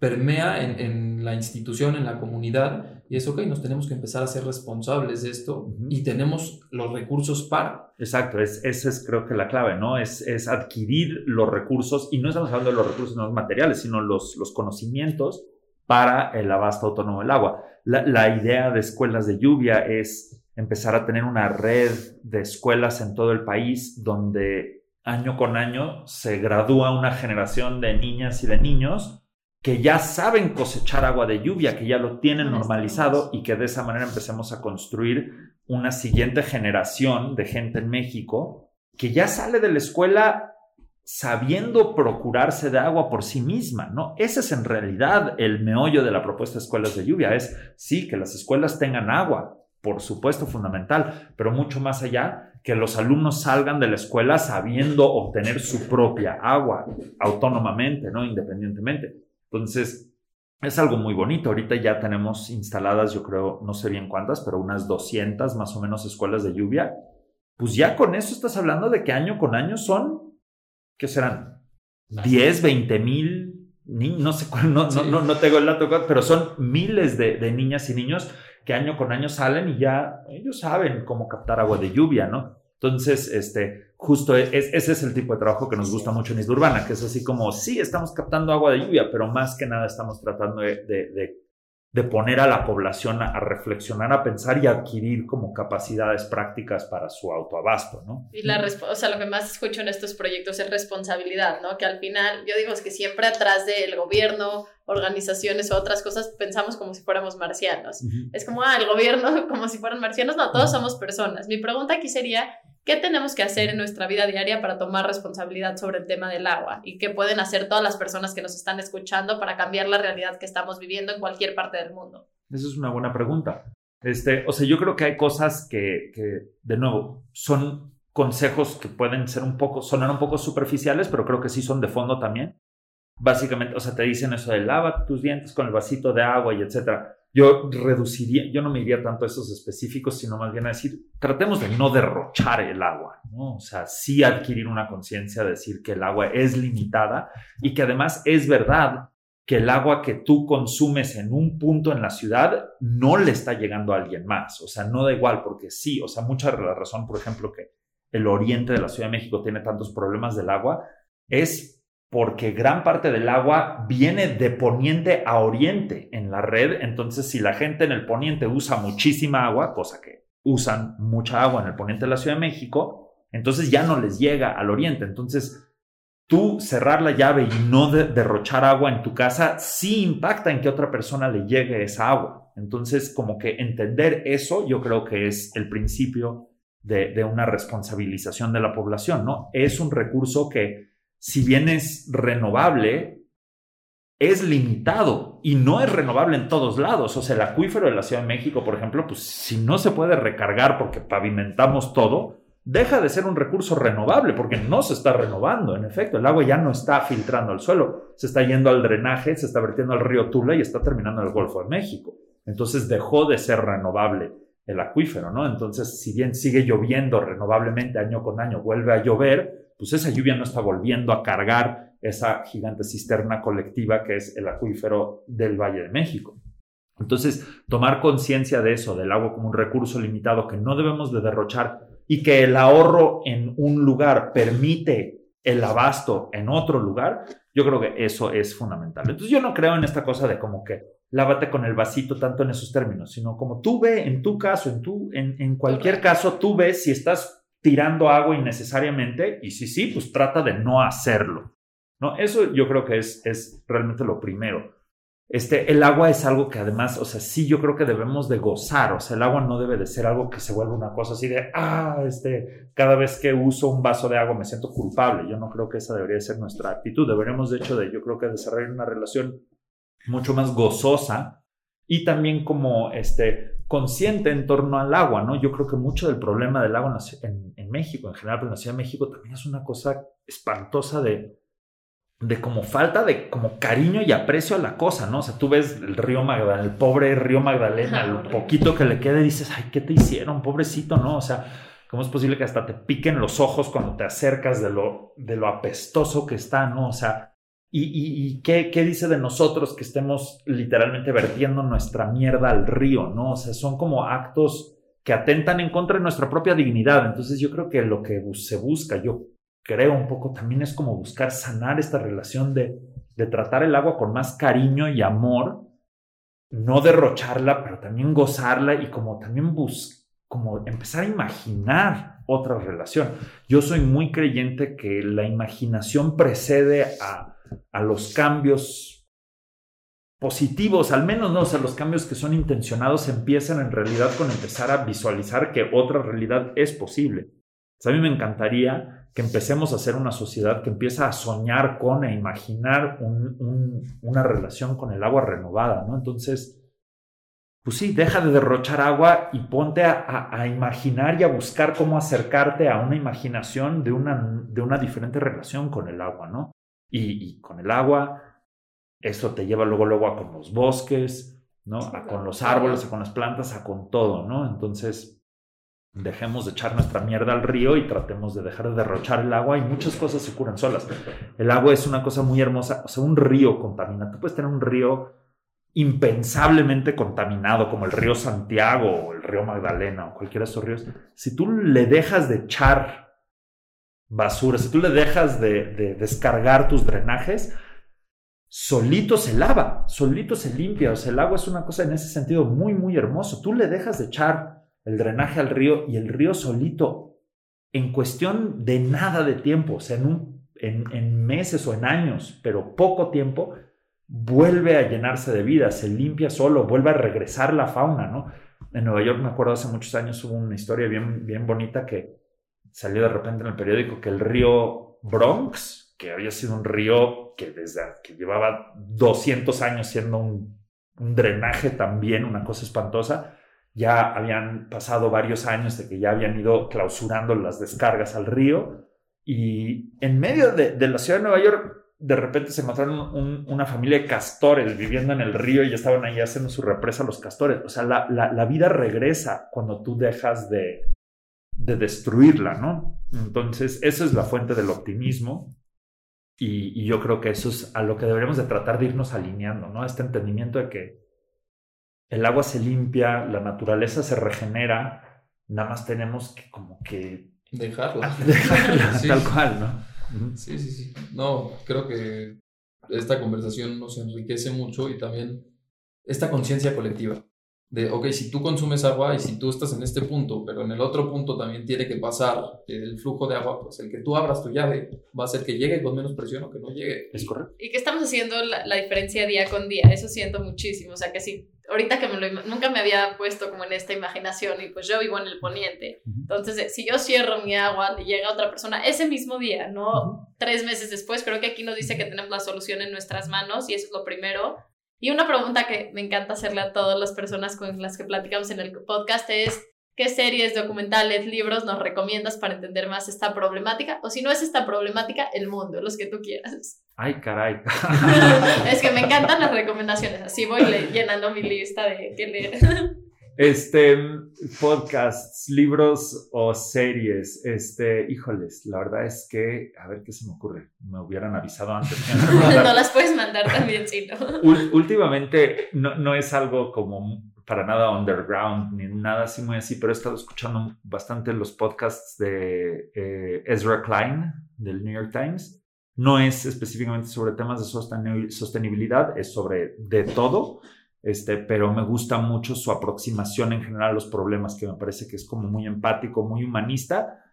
permea en, en, la institución, en la comunidad, y es ok, nos tenemos que empezar a ser responsables de esto y tenemos los recursos para. Exacto, es, esa es creo que la clave, ¿no? Es, es adquirir los recursos, y no estamos hablando de los recursos no materiales, sino los, los conocimientos para el abasto autónomo del agua. La, la idea de escuelas de lluvia es empezar a tener una red de escuelas en todo el país donde año con año se gradúa una generación de niñas y de niños que ya saben cosechar agua de lluvia, que ya lo tienen normalizado y que de esa manera empecemos a construir una siguiente generación de gente en México que ya sale de la escuela sabiendo procurarse de agua por sí misma, ¿no? Ese es en realidad el meollo de la propuesta de escuelas de lluvia, es sí, que las escuelas tengan agua, por supuesto fundamental, pero mucho más allá, que los alumnos salgan de la escuela sabiendo obtener su propia agua autónomamente, ¿no? Independientemente. Entonces, es algo muy bonito. Ahorita ya tenemos instaladas, yo creo, no sé bien cuántas, pero unas 200 más o menos escuelas de lluvia. Pues ya con eso estás hablando de que año con año son ¿qué serán? 10, 20 mil, no sé cuál, no, no, no, tengo el dato, pero son miles de, niñas y niños que año con año salen y ya ellos saben cómo captar agua de lluvia, ¿no? Entonces, este, justo es, ese es el tipo de trabajo que nos gusta mucho en Isla Urbana, que es así como, sí, estamos captando agua de lluvia, pero más que nada estamos tratando de, de de poner a la población a, reflexionar, a pensar y a adquirir como capacidades prácticas para su autoabasto, ¿no? Y la o sea, lo que más escucho en estos proyectos es responsabilidad, ¿no? Que al final, yo digo, es que siempre atrás del gobierno, organizaciones o otras cosas, pensamos como si fuéramos marcianos. Es como, ah, el gobierno <laughs> como si fueran marcianos. No, todos somos personas. Mi pregunta aquí sería, ¿Qué tenemos que hacer en nuestra vida diaria para tomar responsabilidad sobre el tema del agua? ¿Y qué pueden hacer todas las personas que nos están escuchando para cambiar la realidad que estamos viviendo en cualquier parte del mundo? Esa es una buena pregunta. Este, o sea, yo creo que hay cosas que, que, de nuevo, son consejos que pueden ser un poco, sonar un poco superficiales, pero creo que sí son de fondo también. Básicamente, o sea, te dicen eso de lava tus dientes con el vasito de agua y etcétera yo reduciría, yo no me iría tanto a esos específicos, sino más bien a decir, tratemos de no derrochar el agua, ¿no? O sea, sí adquirir una conciencia de decir que el agua es limitada y que además es verdad que el agua que tú consumes en un punto en la ciudad no le está llegando a alguien más. O sea, no da igual, porque sí, o sea, mucha la razón, por ejemplo, que el oriente de la Ciudad de México tiene tantos problemas del agua, es porque gran parte del agua viene de poniente a oriente en la red. Entonces, si la gente en el poniente usa muchísima agua, cosa que usan mucha agua en el poniente de la Ciudad de México, entonces ya no les llega al oriente. Entonces, tú cerrar la llave y no derrochar agua en tu casa sí impacta en que otra persona le llegue esa agua. Entonces, como que entender eso, yo creo que es el principio de, de una responsabilización de la población, ¿no? Es un recurso que si bien es renovable, es limitado y no es renovable en todos lados. O sea, el acuífero de la Ciudad de México, por ejemplo, pues si no se puede recargar porque pavimentamos todo, deja de ser un recurso renovable porque no se está renovando. En efecto, el agua ya no está filtrando al suelo, se está yendo al drenaje, se está vertiendo al río Tula y está terminando en el Golfo de México. Entonces dejó de ser renovable el acuífero, ¿no? Entonces, si bien sigue lloviendo renovablemente año con año, vuelve a llover, pues esa lluvia no está volviendo a cargar esa gigante cisterna colectiva que es el acuífero del Valle de México. Entonces, tomar conciencia de eso, del agua como un recurso limitado que no debemos de derrochar y que el ahorro en un lugar permite el abasto en otro lugar, yo creo que eso es fundamental. Entonces, yo no creo en esta cosa de como que lávate con el vasito tanto en esos términos, sino como tú ve en tu caso, en, tu, en, en cualquier caso, tú ves si estás tirando agua innecesariamente y si sí, pues trata de no hacerlo. ¿no? Eso yo creo que es, es realmente lo primero. Este, el agua es algo que además, o sea, sí yo creo que debemos de gozar, o sea, el agua no debe de ser algo que se vuelva una cosa así de, ah, este, cada vez que uso un vaso de agua me siento culpable. Yo no creo que esa debería ser nuestra actitud. Deberíamos, de hecho, de, yo creo que desarrollar una relación mucho más gozosa y también como, este, consciente en torno al agua, ¿no? Yo creo que mucho del problema del agua en, México, en general, pero en la Ciudad de México también es una cosa espantosa de, de como falta de como cariño y aprecio a la cosa, ¿no? O sea, tú ves el río Magdalena, el pobre río Magdalena, lo poquito que le queda y dices, ay, ¿qué te hicieron, pobrecito, no? O sea, ¿cómo es posible que hasta te piquen los ojos cuando te acercas de lo, de lo apestoso que está, ¿no? O sea, ¿Y, qué, dice de nosotros que estemos literalmente vertiendo nuestra mierda al río, ¿no? O sea, son como actos que atentan en contra de nuestra propia dignidad. Entonces yo creo que lo que se busca, yo creo un poco también es como buscar sanar esta relación de, de tratar el agua con más cariño y amor, no derrocharla, pero también gozarla y como también buscar, como empezar a imaginar otra relación. Yo soy muy creyente que la imaginación precede a a los cambios positivos, al menos no, o sea, los cambios que son intencionados empiezan en realidad con empezar a visualizar que otra realidad es posible. a mí me encantaría que empecemos a ser una sociedad que empieza a soñar con e imaginar una relación con el agua renovada, ¿no? Entonces, pues sí, deja de derrochar agua y ponte a, imaginar y a buscar cómo acercarte a una imaginación de una, de una diferente relación con el agua, ¿no? Y, con el agua, eso te lleva luego, luego a con los bosques, ¿no? A con los árboles, a con las plantas, a con todo, ¿no? Entonces, dejemos de echar nuestra mierda al río y tratemos de dejar de derrochar el agua y muchas cosas se curan solas. El agua es una cosa muy hermosa, o sea, un río contamina. Tú puedes tener un río impensablemente contaminado como el río Santiago o el río Magdalena o cualquiera de esos ríos, si tú le dejas de echar basura, si tú le dejas de, descargar tus drenajes, solito se lava, solito se limpia. O sea, el agua es una cosa en ese sentido muy, muy hermoso. Tú le dejas de echar el drenaje al río y el río solito, en cuestión de nada de tiempo, o sea, en, en meses o en años, pero poco tiempo, vuelve a llenarse de vida, se limpia solo, vuelve a regresar la fauna, ¿no? En Nueva York, me acuerdo, hace muchos años hubo una historia bien, bien bonita que salió de repente en el periódico que el río Bronx, que había sido un río que desde que llevaba 200 años siendo un, drenaje también, una cosa espantosa, ya habían pasado varios años de que ya habían ido clausurando las descargas al río y en medio de, de la ciudad de Nueva York de repente se encontraron una familia de castores viviendo en el río y estaban ahí haciendo su represa los castores. O sea, la, vida regresa cuando tú dejas de, destruirla, ¿no? Entonces, esa es la fuente del optimismo y, yo creo que eso es a lo que deberíamos de tratar de irnos alineando, ¿no? Este entendimiento de que el agua se limpia, la naturaleza se regenera, nada más tenemos que como que... Dejarla. <laughs> Dejarla, tal cual, ¿no? Sí, sí, sí. No, creo que esta conversación nos enriquece mucho y también esta conciencia colectiva de, ok, si tú consumes agua y si tú estás en este punto, pero en el otro punto también tiene que pasar el flujo de agua, pues el que tú abras tu llave va a hacer que llegue con menos presión o que no llegue. Es correcto. Y que estamos haciendo la, la diferencia día con día, eso siento muchísimo, o sea que si ahorita que me lo, nunca me había puesto como en esta imaginación y pues yo vivo en el poniente. Entonces, eh, si yo cierro mi agua y llega otra persona ese mismo día, no tres meses después, creo que aquí nos dice que tenemos la solución en nuestras manos y eso es lo primero. Y una pregunta que me encanta hacerle a todas las personas con las que platicamos en el podcast es, ¿qué series, documentales, libros nos recomiendas para entender más esta problemática? O si no es esta problemática, el mundo, los que tú quieras. Ay, caray. <laughs> es que me encantan las recomendaciones, así voy llenando mi lista de qué leer. Este, podcasts, libros o series, este, híjoles, la verdad es que, a ver qué se me ocurre, me hubieran avisado antes. <laughs> <laughs> no las puedes mandar también, sí, Últimamente no, no es algo como para nada underground ni nada así muy así, pero he estado escuchando bastante los podcasts de eh, Ezra Klein del New York Times. No es específicamente sobre temas de sostenibilidad, es sobre de todo, este, pero me gusta mucho su aproximación en general a los problemas, que me parece que es como muy empático, muy humanista,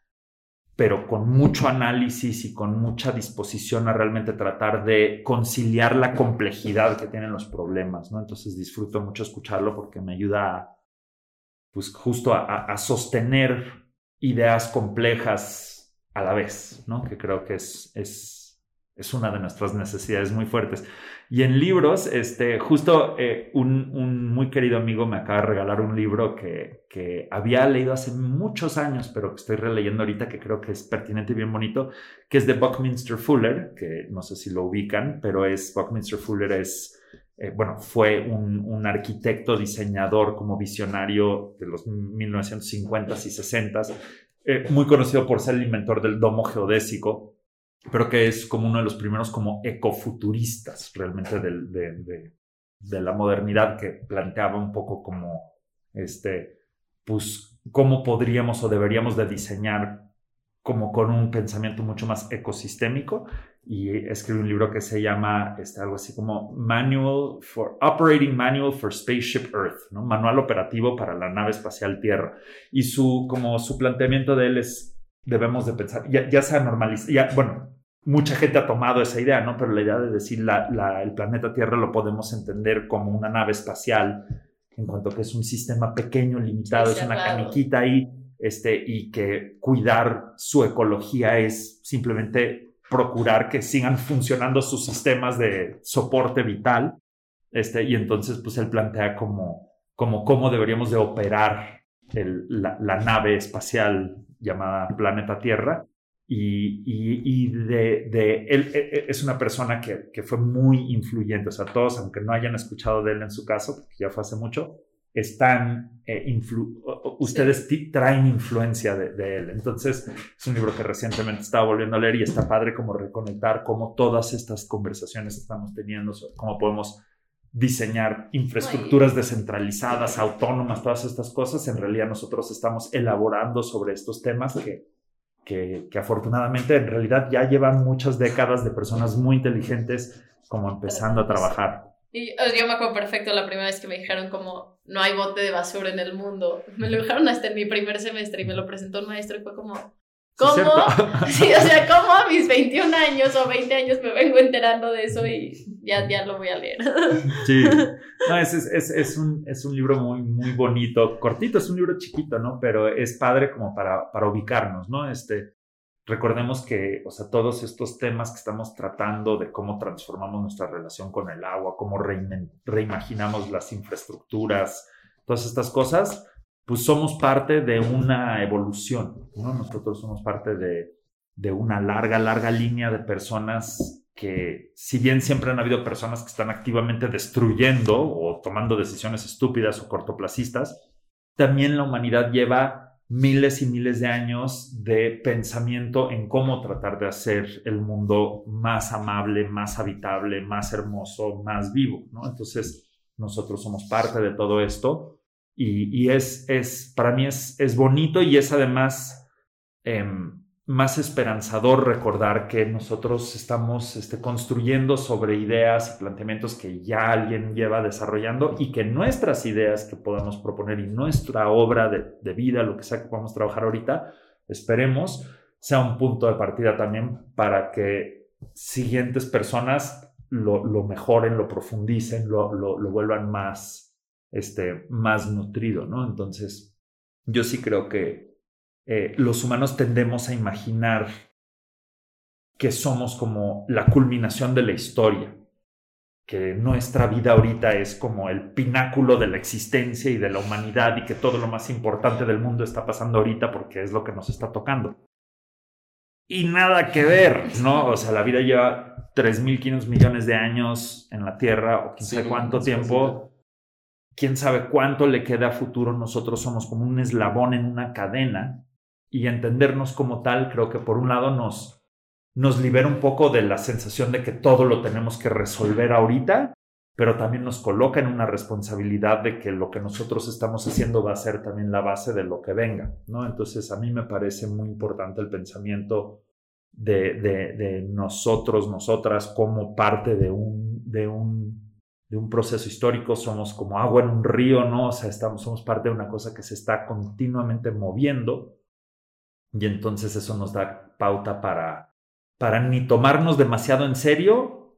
pero con mucho análisis y con mucha disposición a realmente tratar de conciliar la complejidad que tienen los problemas, ¿no? Entonces disfruto mucho escucharlo porque me ayuda, pues justo a, a sostener ideas complejas a la vez, ¿no? Que creo que es, es es una de nuestras necesidades muy fuertes. Y en libros, este, justo eh, un, un, muy querido amigo me acaba de regalar un libro que, que, había leído hace muchos años, pero que estoy releyendo ahorita, que creo que es pertinente y bien bonito, que es de Buckminster Fuller, que no sé si lo ubican, pero es Buckminster Fuller es, eh, bueno, fue un, un, arquitecto, diseñador como visionario de los 1950s y 60s, eh, muy conocido por ser el inventor del domo geodésico, pero que es como uno de los primeros como ecofuturistas realmente de, de, la modernidad que planteaba un poco como, este, pues, cómo podríamos o deberíamos de diseñar como con un pensamiento mucho más ecosistémico y escribe un libro que se llama este, algo así como Manual for Operating Manual for Spaceship Earth, ¿no? Manual operativo para la nave espacial Tierra. Y su, como su planteamiento de él es, debemos de pensar, ya, ya se ha normalizado, ya, bueno, mucha gente ha tomado esa idea, ¿no? Pero la idea de decir la, el planeta Tierra lo podemos entender como una nave espacial, en cuanto que es un sistema pequeño, limitado, es una caniquita ahí, este, y que cuidar su ecología es simplemente procurar que sigan funcionando sus sistemas de soporte vital. Este, y entonces, pues él plantea como, como cómo deberíamos de operar la, nave espacial llamada Planeta Tierra. Y, y, de, de, él e, e, es una persona que, que, fue muy influyente. O sea, todos, aunque no hayan escuchado de él en su caso, porque ya fue hace mucho, están, eh, ustedes traen influencia de, él. Entonces, es un libro que recientemente estaba volviendo a leer y está padre como reconectar cómo todas estas conversaciones estamos teniendo, cómo podemos diseñar infraestructuras descentralizadas, autónomas, todas estas cosas. En realidad nosotros estamos elaborando sobre estos temas que, que, que afortunadamente en realidad ya llevan muchas décadas de personas muy inteligentes como empezando a trabajar. Y yo me acuerdo perfecto la primera vez que me dijeron como no hay bote de basura en el mundo. Me lo dijeron hasta en mi primer semestre y me lo presentó un maestro y fue como, ¿cómo? <laughs> Sí, o sea, ¿cómo a mis 21 años o 20 años me vengo enterando de eso y ya, ya lo voy a leer? <laughs> Sí, no, es, es, es, un, es un libro muy, muy bonito, cortito, es un libro chiquito, ¿no? Pero es padre como para, para ubicarnos, ¿no? Este, Recordemos que, o sea, todos estos temas que estamos tratando de cómo transformamos nuestra relación con el agua, cómo reimaginamos las infraestructuras, todas estas cosas, pues somos parte de una evolución, ¿no? Nosotros somos parte de, de una larga, larga línea de personas que, si bien siempre han habido personas que están activamente destruyendo o tomando decisiones estúpidas o cortoplacistas, también la humanidad lleva miles y miles de años de pensamiento en cómo tratar de hacer el mundo más amable, más habitable, más hermoso, más vivo, ¿no? Entonces, nosotros somos parte de todo esto y, es, es, para mí es, es bonito y es además em, más esperanzador recordar que nosotros estamos este, construyendo sobre ideas y planteamientos que ya alguien lleva desarrollando y que nuestras ideas que podamos proponer y nuestra obra de, vida, lo que sea que podamos trabajar ahorita, esperemos, sea un punto de partida también para que siguientes personas lo, mejoren, lo profundicen, lo, lo, vuelvan más, este, más nutrido, ¿no? Entonces, yo sí creo que, eh, los humanos tendemos a imaginar que somos como la culminación de la historia, que nuestra vida ahorita es como el pináculo de la existencia y de la humanidad y que todo lo más importante del mundo está pasando ahorita porque es lo que nos está tocando. Y nada que ver, ¿no? O sea, la vida lleva 3.500 millones de años en la Tierra o quién sabe cuánto tiempo. Quién sabe cuánto le queda a futuro. Nosotros somos como un eslabón en una cadena y entendernos como tal, creo que por un lado nos, nos libera un poco de la sensación de que todo lo tenemos que resolver ahorita, pero también nos coloca en una responsabilidad de que lo que nosotros estamos haciendo va a ser también la base de lo que venga, ¿no? Entonces a mí me parece muy importante el pensamiento de, de, nosotros, nosotras, como parte de un, de un, de un proceso histórico, somos como agua en un río, ¿no? O sea, estamos, somos parte de una cosa que se está continuamente moviendo y entonces eso nos da pauta para, para ni tomarnos demasiado en serio,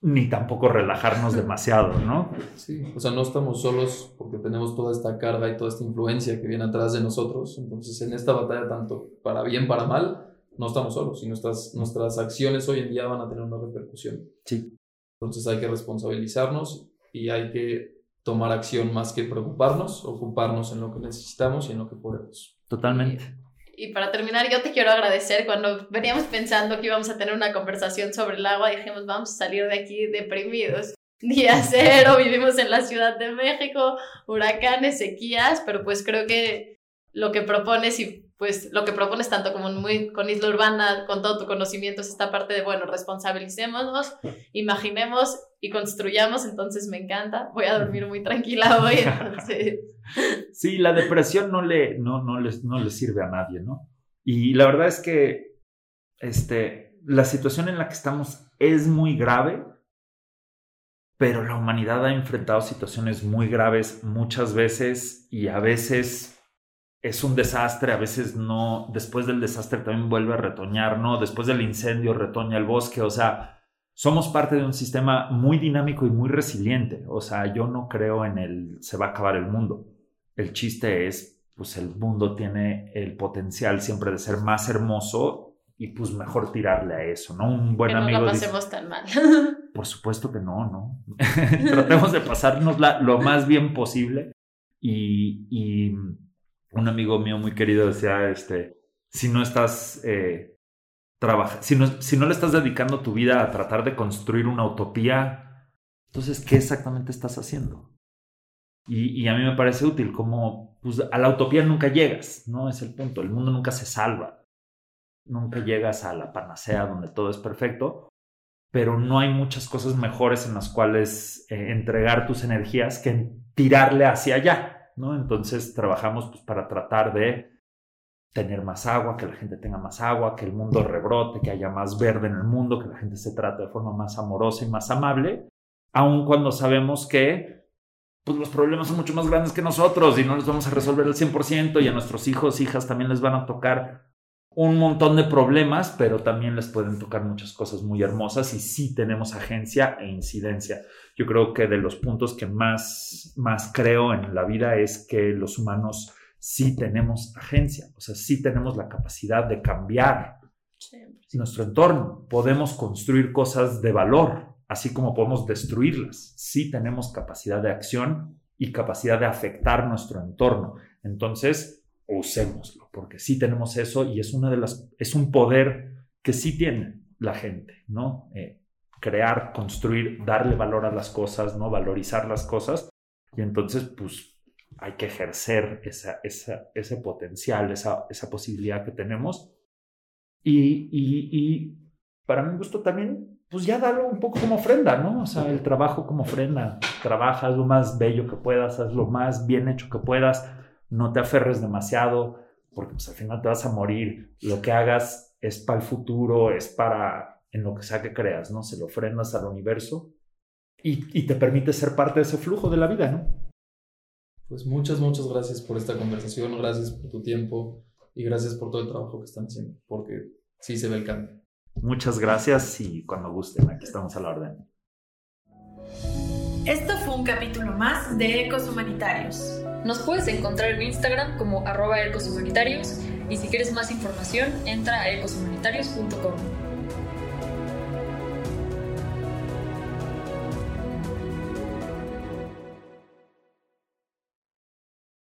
ni tampoco relajarnos <laughs> demasiado, ¿no? Sí, o sea, no estamos solos porque tenemos toda esta carga y toda esta influencia que viene atrás de nosotros. Entonces, en esta batalla, tanto para bien, para mal, no estamos solos y nuestras, nuestras acciones hoy en día van a tener una repercusión. Sí. Entonces, hay que responsabilizarnos y hay que tomar acción más que preocuparnos, ocuparnos en lo que necesitamos y en lo que podemos. Totalmente. Y para terminar, yo te quiero agradecer. Cuando veníamos pensando que íbamos a tener una conversación sobre el agua, dijimos, vamos a salir de aquí deprimidos. <laughs> Día cero, vivimos en la Ciudad de México, huracanes, sequías, pero pues creo que lo que propones y pues lo que propones tanto como muy, con Isla Urbana, con todo tu conocimiento, es esta parte de, bueno, responsabilicémonos, <laughs> imaginemos y construyamos, entonces me encanta, voy a dormir muy tranquila <laughs> hoy, entonces... Sí, la depresión no le, no, no, les, no le sirve a nadie, ¿no? Y la verdad es que este, la situación en la que estamos es muy grave, pero la humanidad ha enfrentado situaciones muy graves muchas veces y a veces es un desastre, a veces no, después del desastre también vuelve a retoñar, ¿no? Después del incendio retoña el bosque, o sea, somos parte de un sistema muy dinámico y muy resiliente, o sea, yo no creo en el se va a acabar el mundo. El chiste es pues el mundo tiene el potencial siempre de ser más hermoso y pues mejor tirarle a eso, ¿no? Un buen que no amigo. la dice- pasemos tan mal. <laughs> <laughs> por supuesto que no, ¿no? <laughs> Tratemos de pasarnos lo más bien posible. Y, y un amigo mío muy querido decía, este, si no estás eh, si no, si no le estás dedicando tu vida a tratar de construir una utopía, entonces, ¿qué exactamente estás haciendo? Y, a mí me parece útil como, pues a la utopía nunca llegas, ¿no? Es el punto, el mundo nunca se salva, nunca llegas a la panacea donde todo es perfecto, pero no hay muchas cosas mejores en las cuales eh, entregar tus energías que tirarle hacia allá, ¿no? Entonces trabajamos pues, para tratar de tener más agua, que la gente tenga más agua, que el mundo rebrote, que haya más verde en el mundo, que la gente se trate de forma más amorosa y más amable, aun cuando sabemos que pues, los problemas son mucho más grandes que nosotros y no los vamos a resolver al 100% y a nuestros hijos, hijas también les van a tocar un montón de problemas, pero también les pueden tocar muchas cosas muy hermosas y sí tenemos agencia e incidencia. Yo creo que de los puntos que más, más creo en la vida es que los humanos sí tenemos agencia, o sea, sí tenemos la capacidad de cambiar nuestro entorno. Podemos construir cosas de valor, así como podemos destruirlas. Sí tenemos capacidad de acción y capacidad de afectar nuestro entorno. Entonces, usémoslo, porque sí tenemos eso y es una de las, es un poder que sí tiene la gente, ¿no? Eh, crear, construir, darle valor a las cosas, ¿no? Valorizar las cosas. Y entonces, pues, hay que ejercer esa, esa, ese potencial, esa, esa posibilidad que tenemos. Y, y, y para mi gusto también, pues ya darlo un poco como ofrenda, ¿no? O sea, el trabajo como ofrenda. Trabaja, lo más bello que puedas, haz lo más bien hecho que puedas no te aferres demasiado, porque pues al final te vas a morir. Lo que hagas es para el futuro, es para en lo que sea que creas, ¿no? Se lo ofrendas al universo y, y te permite ser parte de ese flujo de la vida, ¿no? Pues muchas, muchas gracias por esta conversación, gracias por tu tiempo y gracias por todo el trabajo que están haciendo, porque sí se ve el cambio. Muchas gracias y cuando gusten, aquí estamos a la orden. Esto fue un capítulo más de Ecos Humanitarios. Nos puedes encontrar en Instagram como arroba ecoshumanitarios y si quieres más información entra a ecoshumanitarios.com.